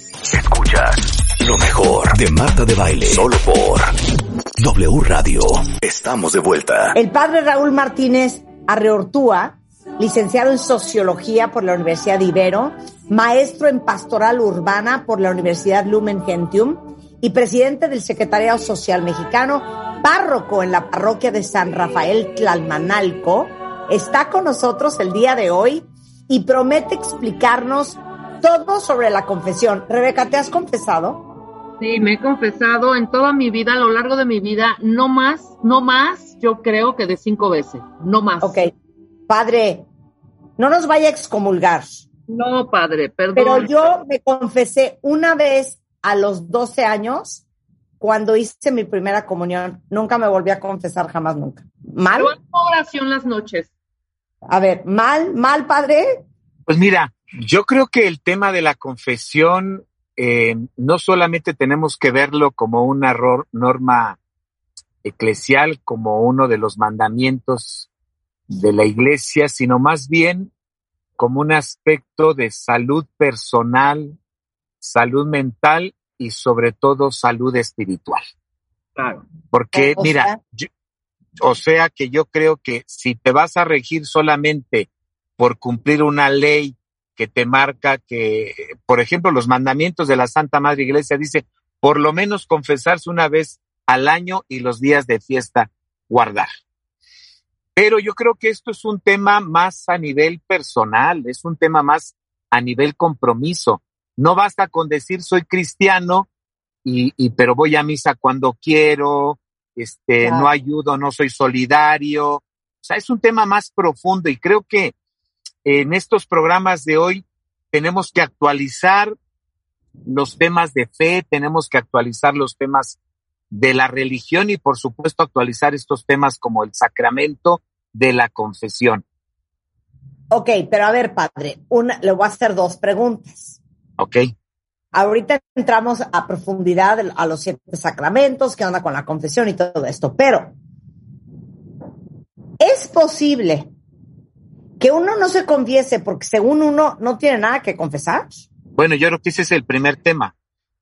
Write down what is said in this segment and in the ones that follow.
Escuchas lo mejor de Marta de Baile. Solo por W Radio. Estamos de vuelta. El padre Raúl Martínez Arreortúa, licenciado en Sociología por la Universidad de Ibero, maestro en Pastoral Urbana por la Universidad Lumen Gentium y presidente del Secretariado Social Mexicano, párroco en la parroquia de San Rafael Tlalmanalco, está con nosotros el día de hoy y promete explicarnos todo sobre la confesión. Rebeca, ¿te has confesado? Sí, me he confesado en toda mi vida, a lo largo de mi vida, no más, no más, yo creo que de cinco veces, no más. Ok. Padre, no nos vaya a excomulgar. No, padre, perdón. Pero yo me confesé una vez a los 12 años cuando hice mi primera comunión. Nunca me volví a confesar, jamás, nunca. ¿Mal? Yo hago oración las noches. A ver, ¿mal, mal, padre? Pues mira, yo creo que el tema de la confesión eh, no solamente tenemos que verlo como una norma eclesial, como uno de los mandamientos de la iglesia, sino más bien como un aspecto de salud personal, salud mental y sobre todo salud espiritual. Claro. Porque, mira, o sea que yo creo que si te vas a regir solamente por cumplir una ley que te marca que, por ejemplo, los mandamientos de la Santa Madre Iglesia dice, por lo menos confesarse una vez al año y los días de fiesta guardar. Pero yo creo que esto es un tema más a nivel personal, es un tema más a nivel compromiso. No basta con decir soy cristiano y, y pero voy a misa cuando quiero, este, no ayudo, no soy solidario. O sea, es un tema más profundo y creo que en estos programas de hoy tenemos que actualizar los temas de fe, tenemos que actualizar los temas de la religión y por supuesto actualizar estos temas como el sacramento de la confesión. Ok, pero a ver, padre, una, le voy a hacer dos preguntas. Ok. Ahorita entramos a profundidad a los siete sacramentos, qué onda con la confesión y todo esto, pero ¿es posible que uno no se confiese porque según uno no tiene nada que confesar. Bueno, yo creo que ese es el primer tema.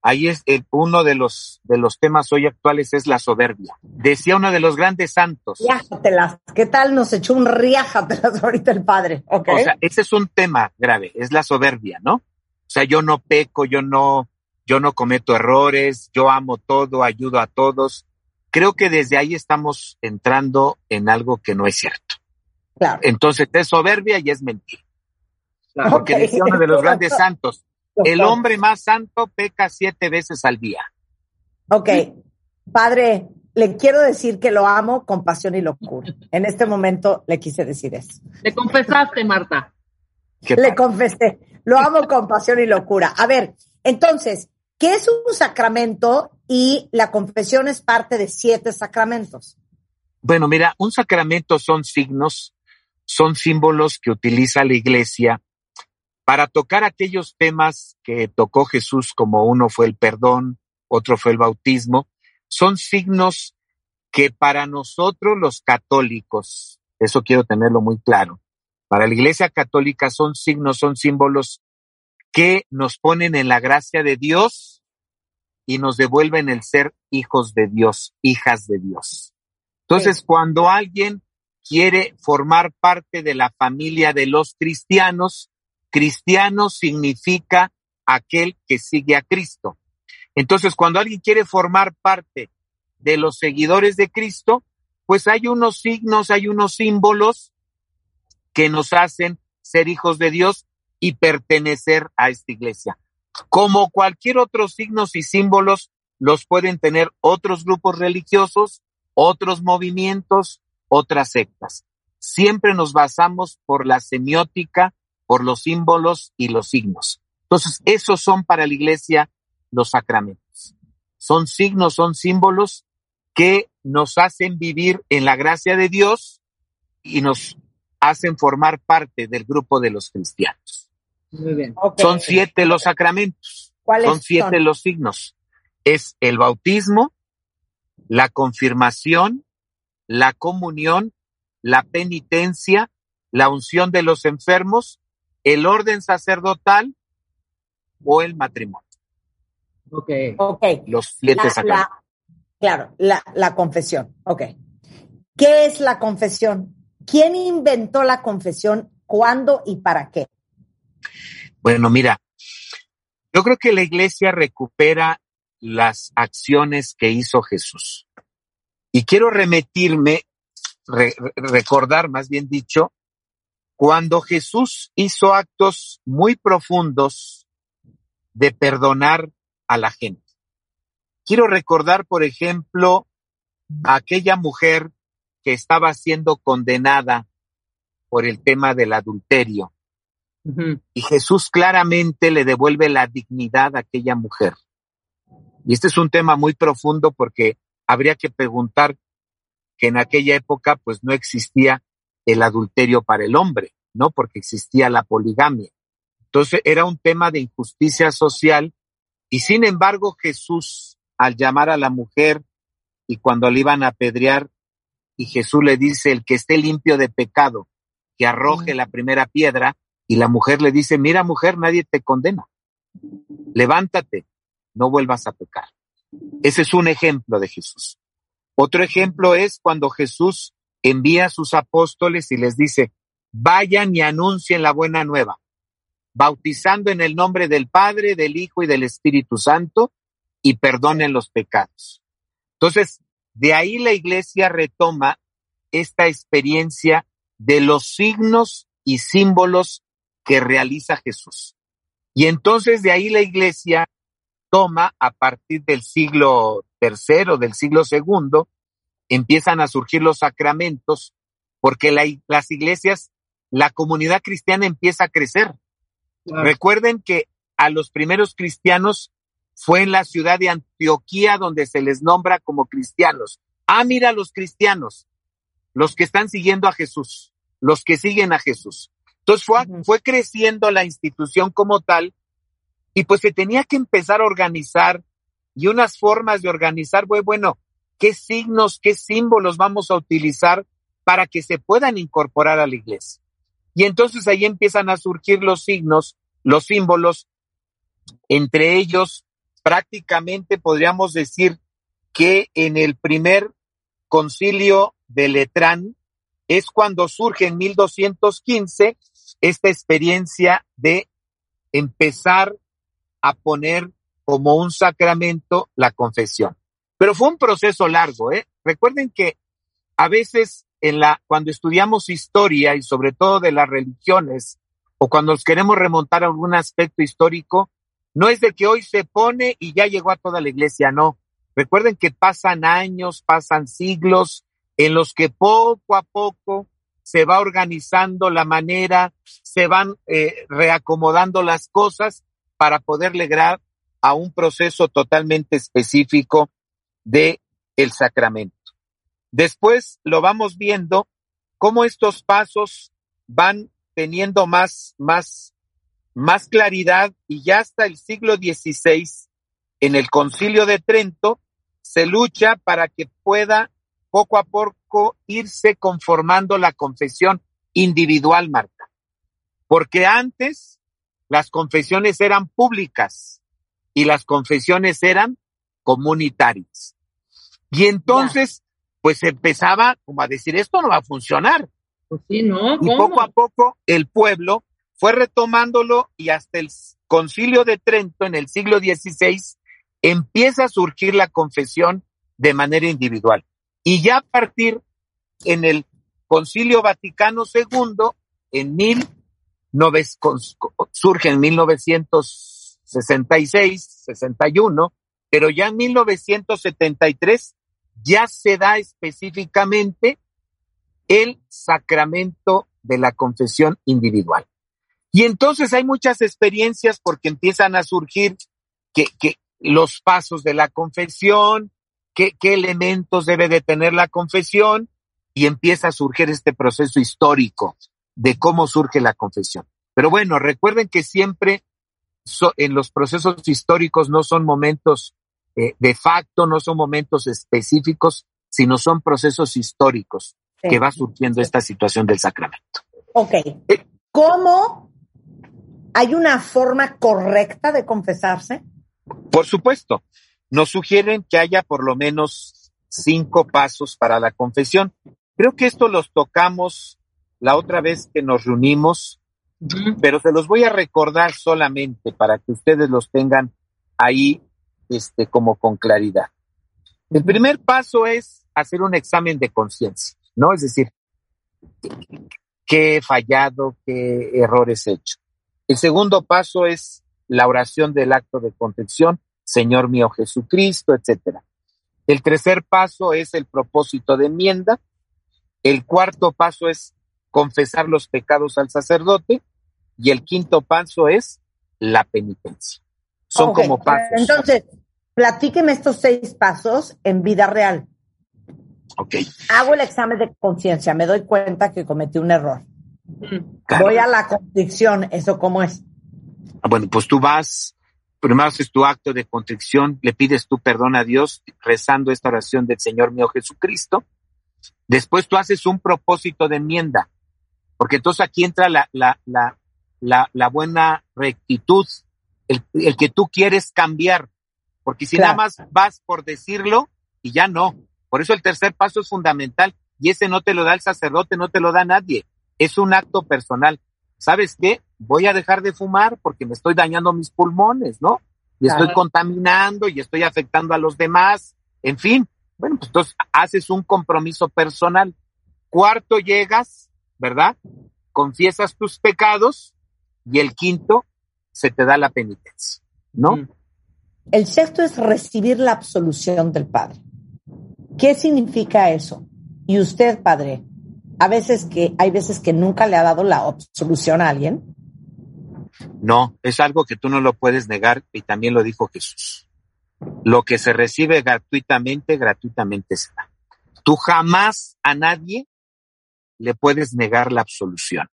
Ahí es el, uno de los, de los temas hoy actuales es la soberbia. Decía uno de los grandes santos. Riájatelas. ¿Qué tal nos echó un riájatelas ahorita el padre? Okay. O sea, ese es un tema grave, es la soberbia, ¿no? O sea, yo no peco, yo no, yo no cometo errores, yo amo todo, ayudo a todos. Creo que desde ahí estamos entrando en algo que no es cierto. Entonces es soberbia y es mentira. Porque dice uno de los grandes santos, el hombre más santo peca siete veces al día. Ok, padre, le quiero decir que lo amo con pasión y locura. En este momento le quise decir eso. Le confesaste, Marta. Le confesé. Lo amo con pasión y locura. A ver, entonces, ¿qué es un sacramento? Y la confesión es parte de siete sacramentos. Bueno, mira, un sacramento son signos son símbolos que utiliza la iglesia para tocar aquellos temas que tocó Jesús, como uno fue el perdón, otro fue el bautismo, son signos que para nosotros los católicos, eso quiero tenerlo muy claro, para la iglesia católica son signos, son símbolos que nos ponen en la gracia de Dios y nos devuelven el ser hijos de Dios, hijas de Dios. Entonces, cuando alguien quiere formar parte de la familia de los cristianos, cristiano significa aquel que sigue a Cristo. Entonces, cuando alguien quiere formar parte de los seguidores de Cristo, pues hay unos signos, hay unos símbolos que nos hacen ser hijos de Dios y pertenecer a esta iglesia. Como cualquier otro signos y símbolos, los pueden tener otros grupos religiosos, otros movimientos, otras sectas. Siempre nos basamos por la semiótica, por los símbolos y los signos. Entonces, esos son para la iglesia los sacramentos. Son signos, son símbolos que nos hacen vivir en la gracia de Dios y nos hacen formar parte del grupo de los cristianos. Muy bien. Son siete los sacramentos. ¿Cuáles Son siete son? los signos. Es el bautismo, la confirmación, la comunión, la penitencia, la unción de los enfermos, el orden sacerdotal o el matrimonio. Ok. Ok. Los siete La- sacramentos. la- claro, la, la confesión. Ok. ¿Qué es la confesión? ¿Quién inventó la confesión? ¿Cuándo y para qué? Bueno, mira, yo creo que la iglesia recupera las acciones que hizo Jesús. Y quiero remitirme, re- re- recordar más bien dicho, cuando Jesús hizo actos muy profundos de perdonar a la gente. Quiero recordar, por ejemplo, a aquella mujer que estaba siendo condenada por el tema del adulterio. Y Jesús claramente le devuelve la dignidad a aquella mujer. Y este es un tema muy profundo porque habría que preguntar que en aquella época pues no existía el adulterio para el hombre, ¿no? Porque existía la poligamia. Entonces era un tema de injusticia social y sin embargo Jesús al llamar a la mujer y cuando le iban a apedrear y Jesús le dice el que esté limpio de pecado, que arroje la primera piedra y la mujer le dice, mira mujer, nadie te condena. Levántate, no vuelvas a pecar. Ese es un ejemplo de Jesús. Otro ejemplo es cuando Jesús envía a sus apóstoles y les dice, vayan y anuncien la buena nueva, bautizando en el nombre del Padre, del Hijo y del Espíritu Santo y perdonen los pecados. Entonces, de ahí la iglesia retoma esta experiencia de los signos y símbolos que realiza Jesús. Y entonces de ahí la iglesia toma a partir del siglo tercero, del siglo segundo, empiezan a surgir los sacramentos, porque la- las iglesias, la comunidad cristiana empieza a crecer. Claro. Recuerden que a los primeros cristianos fue en la ciudad de Antioquía donde se les nombra como cristianos. Ah, mira los cristianos, los que están siguiendo a Jesús, los que siguen a Jesús. Entonces fue creciendo la institución como tal y pues se tenía que empezar a organizar y unas formas de organizar, bueno, qué signos, qué símbolos vamos a utilizar para que se puedan incorporar a la iglesia. Y entonces ahí empiezan a surgir los signos, los símbolos, entre ellos prácticamente podríamos decir que en el primer concilio de Letrán es cuando surge en 1215 esta experiencia de empezar a poner como un sacramento la confesión. Pero fue un proceso largo, ¿eh? Recuerden que a veces en la, cuando estudiamos historia y sobre todo de las religiones, o cuando nos queremos remontar a algún aspecto histórico, no es de que hoy se pone y ya llegó a toda la iglesia, no. Recuerden que pasan años, pasan siglos en los que poco a poco se va organizando la manera, se van eh, reacomodando las cosas para poder lograr a un proceso totalmente específico de el sacramento. Después lo vamos viendo cómo estos pasos van teniendo más, más, más claridad y ya hasta el siglo XVI, en el concilio de Trento, se lucha para que pueda poco a poco irse conformando la confesión individual, Marta. Porque antes las confesiones eran públicas y las confesiones eran comunitarias. Y entonces, pues empezaba como a decir, esto no va a funcionar. Pues sí, ¿no? Y poco a poco el pueblo fue retomándolo y hasta el concilio de Trento en el siglo XVI empieza a surgir la confesión de manera individual. Y ya a partir en el concilio Vaticano II, en mil nove- con- surge en 1966, 61, pero ya en 1973 ya se da específicamente el sacramento de la confesión individual. Y entonces hay muchas experiencias porque empiezan a surgir que, que los pasos de la confesión, qué, qué elementos debe de tener la confesión y empieza a surgir este proceso histórico de cómo surge la confesión. Pero bueno, recuerden que siempre en los procesos históricos no son momentos eh, de facto, no son momentos específicos, sino son procesos históricos que va surgiendo esta situación del sacramento. Ok. Eh, ¿Cómo hay una forma correcta de confesarse? Por supuesto. Nos sugieren que haya por lo menos cinco pasos para la confesión. Creo que esto los tocamos la otra vez que nos reunimos, pero se los voy a recordar solamente para que ustedes los tengan ahí este, como con claridad. El primer paso es hacer un examen de conciencia, ¿no? Es decir, qué he fallado, qué errores he hecho. El segundo paso es la oración del acto de contrición, Señor mío Jesucristo, etcétera. El tercer paso es el propósito de enmienda. El cuarto paso es confesar los pecados al sacerdote. Y el quinto paso es la penitencia. Son como pasos. Entonces, platíqueme estos seis pasos en vida real. Ok. Hago el examen de conciencia, me doy cuenta que cometí un error. Voy a la contrición, ¿eso cómo es? Ah, bueno, pues tú vas, primero haces tu acto de contrición, le pides tu perdón a Dios rezando esta oración del Señor mío Jesucristo. Después tú haces un propósito de enmienda, porque entonces aquí entra la, la, la, la, la buena rectitud, el, el, que tú quieres cambiar, porque si nada más vas por decirlo y ya no. Por eso el tercer paso es fundamental y ese no te lo da el sacerdote, no te lo da nadie. Es un acto personal. ¿Sabes qué? Voy a dejar de fumar porque me estoy dañando mis pulmones, ¿no? Y estoy contaminando y estoy afectando a los demás. En fin, bueno, pues entonces haces un compromiso personal. Cuarto, llegas, ¿verdad? Confiesas tus pecados y el quinto, se te da la penitencia, ¿no? Mm. El sexto es recibir la absolución del Padre. ¿Qué significa eso? Y usted, Padre, a veces que hay veces que nunca le ha dado la absolución a alguien. No, es algo que tú no lo puedes negar y también lo dijo Jesús. Lo que se recibe gratuitamente, gratuitamente se da. Tú jamás a nadie le puedes negar la absolución.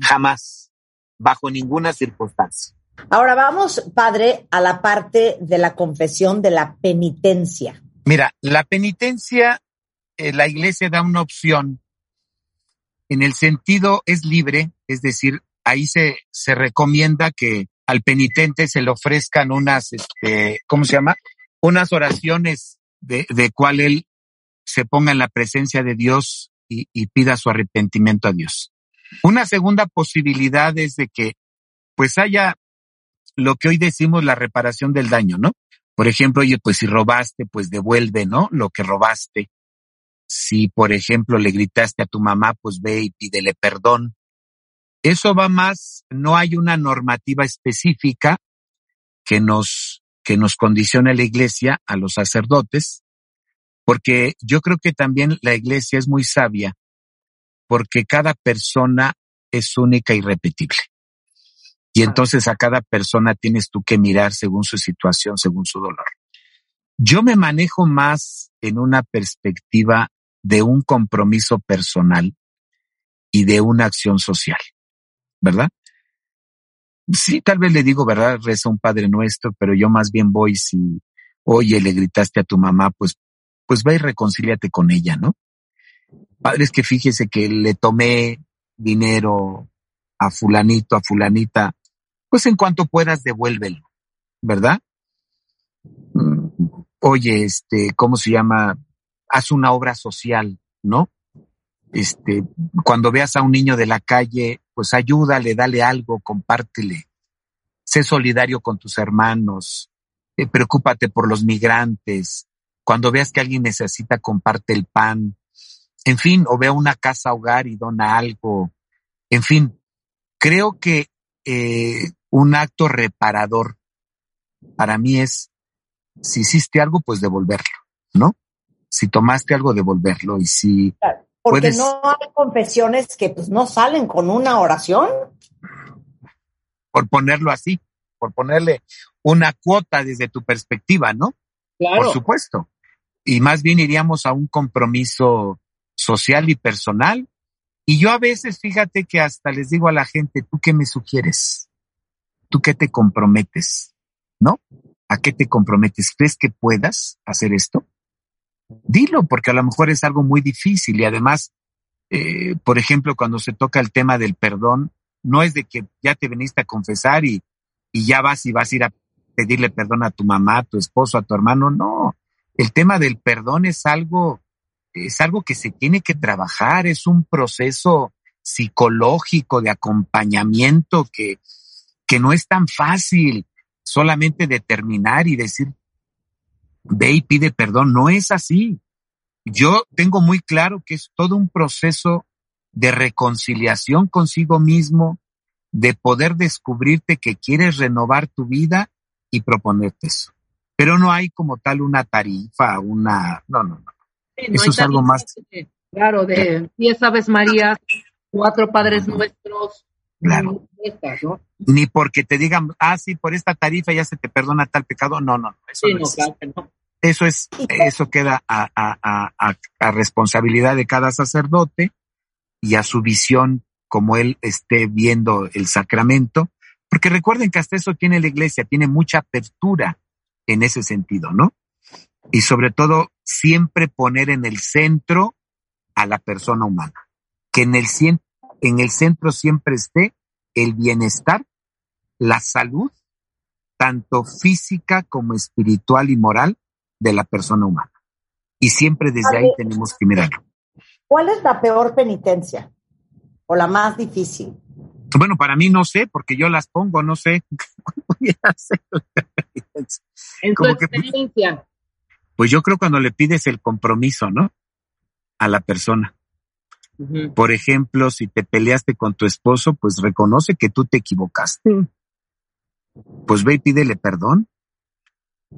Jamás, bajo ninguna circunstancia. Ahora vamos, padre, a la parte de la confesión de la penitencia. Mira, la penitencia, eh, la iglesia da una opción. En el sentido es libre, es decir, ahí se, se recomienda que al penitente se le ofrezcan unas, este, ¿cómo se llama? Unas oraciones de, de cual él se ponga en la presencia de Dios y, y pida su arrepentimiento a Dios. Una segunda posibilidad es de que pues haya lo que hoy decimos la reparación del daño, ¿no? Por ejemplo, oye, pues si robaste, pues devuelve, ¿no? Lo que robaste. Si, por ejemplo, le gritaste a tu mamá, pues ve y pídele perdón. Eso va más, no hay una normativa específica que nos, que nos condicione la iglesia, a los sacerdotes, porque yo creo que también la iglesia es muy sabia, porque cada persona es única y repetible. Y entonces a cada persona tienes tú que mirar según su situación, según su dolor. Yo me manejo más en una perspectiva de un compromiso personal y de una acción social, ¿verdad? Sí, tal vez le digo, ¿verdad? Reza un Padre Nuestro, pero yo más bien voy si, oye, le gritaste a tu mamá, pues, pues va y reconcíliate con ella, ¿no? Padre, es que fíjese que le tomé dinero a fulanito, a fulanita, pues en cuanto puedas devuélvelo, ¿verdad? Mm, oye, este, ¿cómo se llama? Haz una obra social, ¿no? Este, cuando veas a un niño de la calle, pues ayúdale, dale algo, compártele. Sé solidario con tus hermanos, eh, preocúpate por los migrantes. Cuando veas que alguien necesita, comparte el pan. En fin, o ve una casa hogar y dona algo. En fin, creo que eh, un acto reparador para mí es, si hiciste algo, pues devolverlo, ¿no? Si tomaste algo, devolverlo. Y si... porque no hay confesiones que pues no salen con una oración. por ponerlo así, por ponerle una cuota desde tu perspectiva, ¿no? Claro. Por supuesto. Y más bien iríamos a un compromiso social y personal. Y yo a veces, fíjate que hasta les digo a la gente, ¿tú qué me sugieres? ¿Tú qué te comprometes? ¿No? ¿A qué te comprometes? ¿Crees que puedas hacer esto? Dilo, porque a lo mejor es algo muy difícil y además, eh, por ejemplo, cuando se toca el tema del perdón, no es de que ya te veniste a confesar y, y ya vas y vas a ir a pedirle perdón a tu mamá, a tu esposo, a tu hermano. No, el tema del perdón es algo, es algo que se tiene que trabajar, es un proceso psicológico de acompañamiento que, que no es tan fácil solamente determinar y decir, ve y pide perdón. No es así. Yo tengo muy claro que es todo un proceso de reconciliación consigo mismo, de poder descubrirte que quieres renovar tu vida y proponerte eso. Pero no hay como tal una tarifa, una... No, no, no. eso es algo más... claro, de diez aves María, cuatro Padres Nuestros. Claro. ¿no? Ni porque te digan, ah, sí, por esta tarifa ya se te perdona tal pecado. No, no, eso no, claro no. Eso es, eso queda a, a, a, a, responsabilidad de cada sacerdote y a su visión como él esté viendo el sacramento, porque recuerden que hasta eso tiene la iglesia, tiene mucha apertura en ese sentido, ¿no? Y sobre todo, siempre poner en el centro a la persona humana, que en el, en el centro siempre esté el bienestar, la salud, tanto física como espiritual y moral de la persona humana. Y siempre desde ahí tenemos que mirarlo. ¿Cuál es la peor penitencia o la más difícil? Bueno, para mí no sé, porque yo las pongo, no sé. en tu experiencia. pues yo creo cuando le pides el compromiso, ¿no? A la persona. Por ejemplo, si te peleaste con tu esposo, pues reconoce que tú te equivocaste. Pues ve y pídele perdón.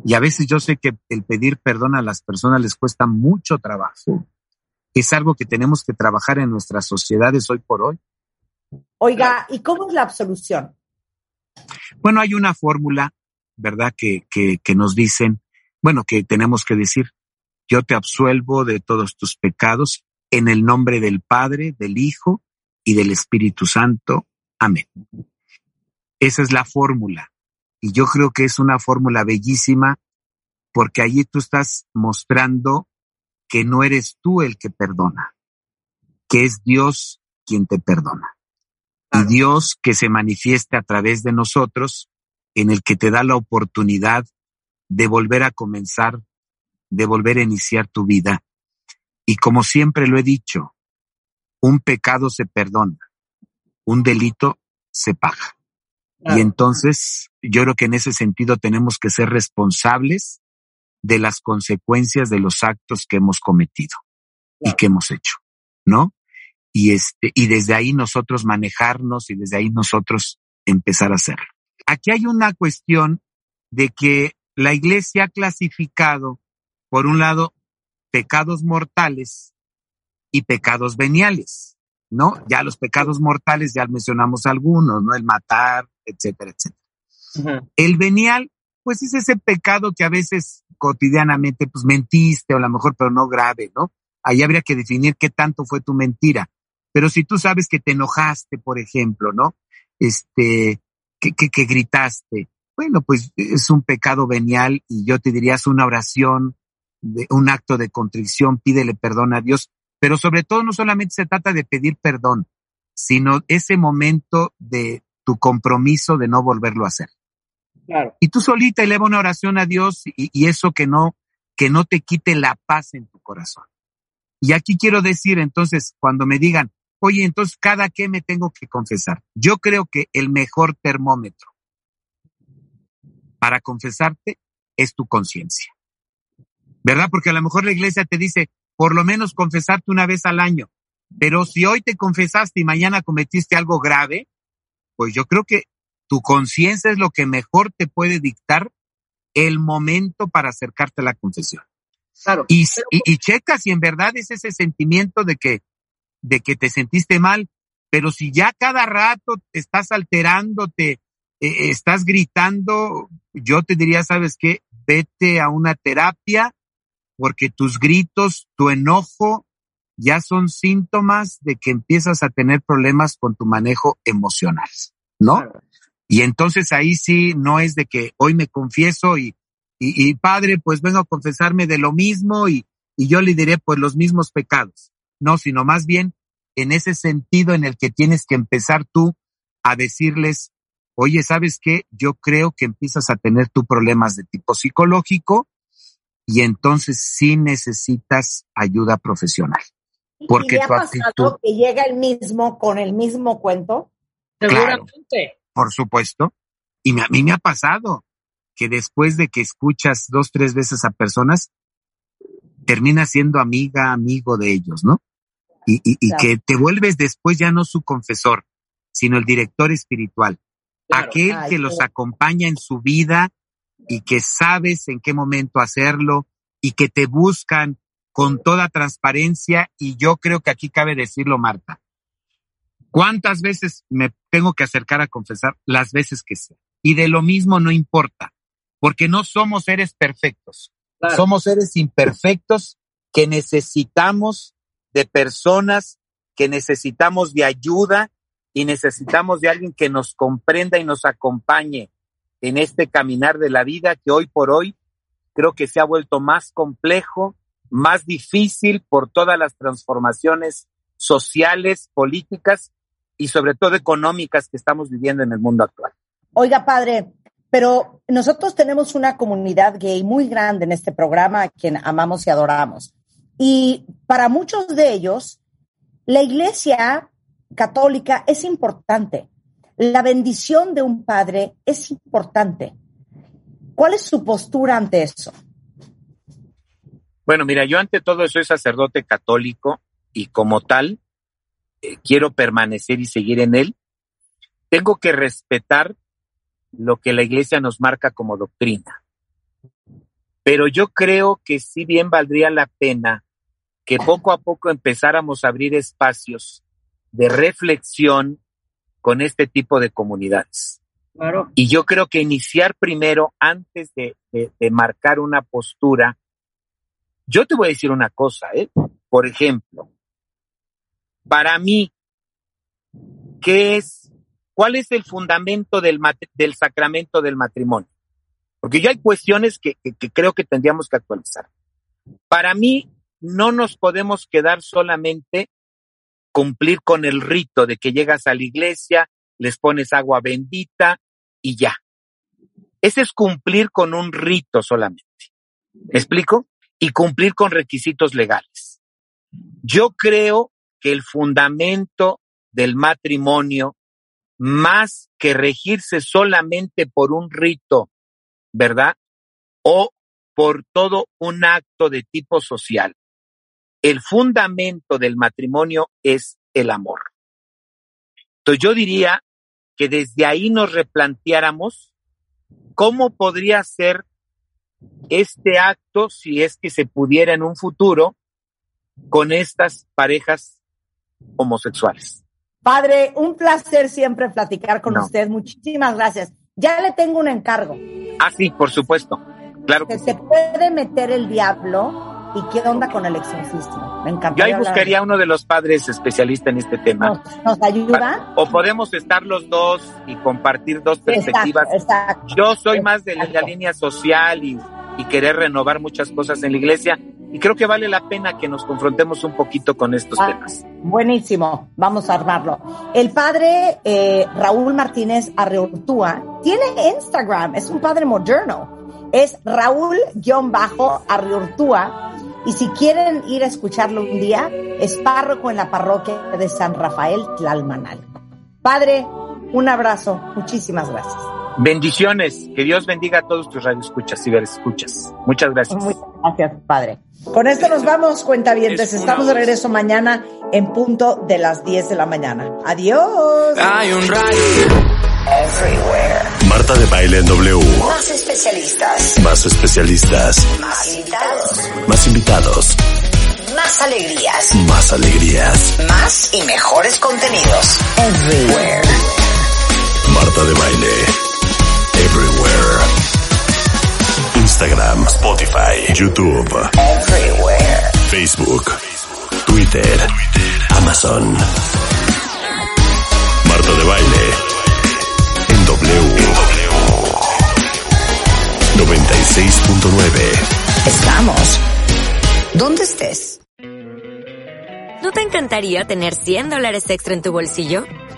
Y a veces yo sé que el pedir perdón a las personas les cuesta mucho trabajo. Es algo que tenemos que trabajar en nuestras sociedades hoy por hoy. Oiga, ¿y cómo es la absolución? Bueno, hay una fórmula, ¿verdad? Que, que, que nos dicen, bueno, que tenemos que decir, yo te absuelvo de todos tus pecados en el nombre del Padre, del Hijo y del Espíritu Santo. Amén. Esa es la fórmula. Y yo creo que es una fórmula bellísima porque allí tú estás mostrando que no eres tú el que perdona, que es Dios quien te perdona. Y Dios que se manifieste a través de nosotros, en el que te da la oportunidad de volver a comenzar, de volver a iniciar tu vida. Y como siempre lo he dicho, un pecado se perdona, un delito se paga. Y entonces yo creo que en ese sentido tenemos que ser responsables de las consecuencias de los actos que hemos cometido y que hemos hecho, ¿no? Y este, y desde ahí nosotros manejarnos y desde ahí nosotros empezar a hacerlo. Aquí hay una cuestión de que la iglesia ha clasificado, por un lado, pecados mortales y pecados veniales, ¿no? Ya los pecados mortales, ya mencionamos algunos, ¿no? El matar, etcétera, etcétera. El venial, pues es ese pecado que a veces cotidianamente, pues mentiste o a lo mejor, pero no grave, ¿no? Ahí habría que definir qué tanto fue tu mentira. Pero si tú sabes que te enojaste, por ejemplo, ¿no? Este, que, que, que gritaste, bueno, pues es un pecado venial y yo te diría es una oración, de, un acto de contrición, pídele perdón a Dios, pero sobre todo no solamente se trata de pedir perdón, sino ese momento de tu compromiso de no volverlo a hacer. Claro. Y tú solita eleva una oración a Dios y, y eso que no, que no te quite la paz en tu corazón. Y aquí quiero decir entonces, cuando me digan, oye, entonces cada qué me tengo que confesar. Yo creo que el mejor termómetro para confesarte es tu conciencia. ¿Verdad? Porque a lo mejor la iglesia te dice, por lo menos confesarte una vez al año. Pero si hoy te confesaste y mañana cometiste algo grave, pues yo creo que tu conciencia es lo que mejor te puede dictar el momento para acercarte a la confesión. Claro. Y, y, y checa si en verdad es ese sentimiento de que, de que te sentiste mal, pero si ya cada rato estás alterándote eh, estás gritando, yo te diría, ¿sabes qué? Vete a una terapia porque tus gritos, tu enojo ya son síntomas de que empiezas a tener problemas con tu manejo emocional, ¿no? Y entonces ahí sí no es de que hoy me confieso y, y, padre, pues vengo a confesarme de lo mismo y, y yo le diré pues los mismos pecados. No, sino más bien en ese sentido en el que tienes que empezar tú a decirles, oye, ¿sabes qué? Yo creo que empiezas a tener tú problemas de tipo psicológico y entonces sí necesitas ayuda profesional. Porque ¿Y ha pasado que llega el mismo con el mismo cuento? Seguramente. por supuesto. Y a mí me ha pasado que después de que escuchas dos, tres veces a personas, terminas siendo amiga, amigo de ellos, ¿no? Y, y, que te vuelves después ya no su confesor, sino el director espiritual. Aquel que los acompaña en su vida y que sabes en qué momento hacerlo y que te buscan con toda transparencia y yo creo que aquí cabe decirlo, Marta. ¿Cuántas veces me tengo que acercar a confesar? Las veces que sea. Y de lo mismo no importa, porque no somos seres perfectos. Somos seres imperfectos que necesitamos de personas, que necesitamos de ayuda y necesitamos de alguien que nos comprenda y nos acompañe en este caminar de la vida que hoy por hoy creo que se ha vuelto más complejo, más difícil por todas las transformaciones sociales, políticas y sobre todo económicas que estamos viviendo en el mundo actual. Oiga, padre, pero nosotros tenemos una comunidad gay muy grande en este programa, a quien amamos y adoramos. Y para muchos de ellos, la iglesia católica es importante. La bendición de un padre es importante. ¿Cuál es su postura ante eso? Bueno, mira, yo ante todo soy sacerdote católico y como tal eh, quiero permanecer y seguir en él. Tengo que respetar lo que la iglesia nos marca como doctrina. Pero yo creo que si bien valdría la pena que poco a poco empezáramos a abrir espacios de reflexión con este tipo de comunidades. Y yo creo que iniciar primero, antes de, marcar una postura, yo te voy a decir una cosa, ¿eh? Por ejemplo, para mí, ¿qué es, cuál es el fundamento del, sacramento del matrimonio? Porque ya hay cuestiones que, que creo que tendríamos que actualizar. Para mí, no nos podemos quedar solamente cumplir con el rito de que llegas a la iglesia, les pones agua bendita y ya. Ese es cumplir con un rito solamente. ¿Me explico? Y cumplir con requisitos legales. Yo creo que el fundamento del matrimonio, más que regirse solamente por un rito, ¿verdad? O por todo un acto de tipo social, el fundamento del matrimonio es el amor. Entonces yo diría que desde ahí nos replanteáramos cómo podría ser este acto si es que se pudiera en un futuro con estas parejas homosexuales. Padre, un placer siempre platicar con usted. Muchísimas gracias. Ya le tengo un encargo. Ah, sí, por supuesto. Claro. Que se puede meter el diablo ¿Y qué onda con el exorcismo? Me encanta. Yo ahí buscaría uno de los padres especialistas en este tema. ¿Nos, ayuda? O podemos estar los dos y compartir dos perspectivas. Yo soy más de la, línea social y, querer renovar muchas cosas en la iglesia. Y creo que vale la pena que nos confrontemos un poquito con estos ah, temas. Buenísimo, vamos a armarlo. El padre eh, Raúl Martínez Arreurtúa tiene Instagram, es un padre moderno. Es Raúl-Arreurtúa y si quieren ir a escucharlo un día, es párroco en la parroquia de San Rafael Tlalmanalco. Padre, un abrazo. Muchísimas gracias. Bendiciones. Que Dios bendiga a todos tus radioescuchas y escuchas. Muchas gracias. Muchas gracias, Padre. Con esto nos vamos, cuentavientes. Estamos de regreso mañana en punto de las 10 de la mañana. Adiós. Hay un rayo. Everywhere. Marta de Baile en W. Más especialistas. Más especialistas. Más invitados. Más invitados. Más alegrías. Más alegrías. Más y mejores contenidos. Everywhere. Marta de Baile. Instagram, Spotify, YouTube. Everywhere. Facebook, Twitter, Amazon. Marta de Baile. En W. 96.9. Estamos. ¿Dónde estés? ¿No te encantaría tener 100 dólares extra en tu bolsillo?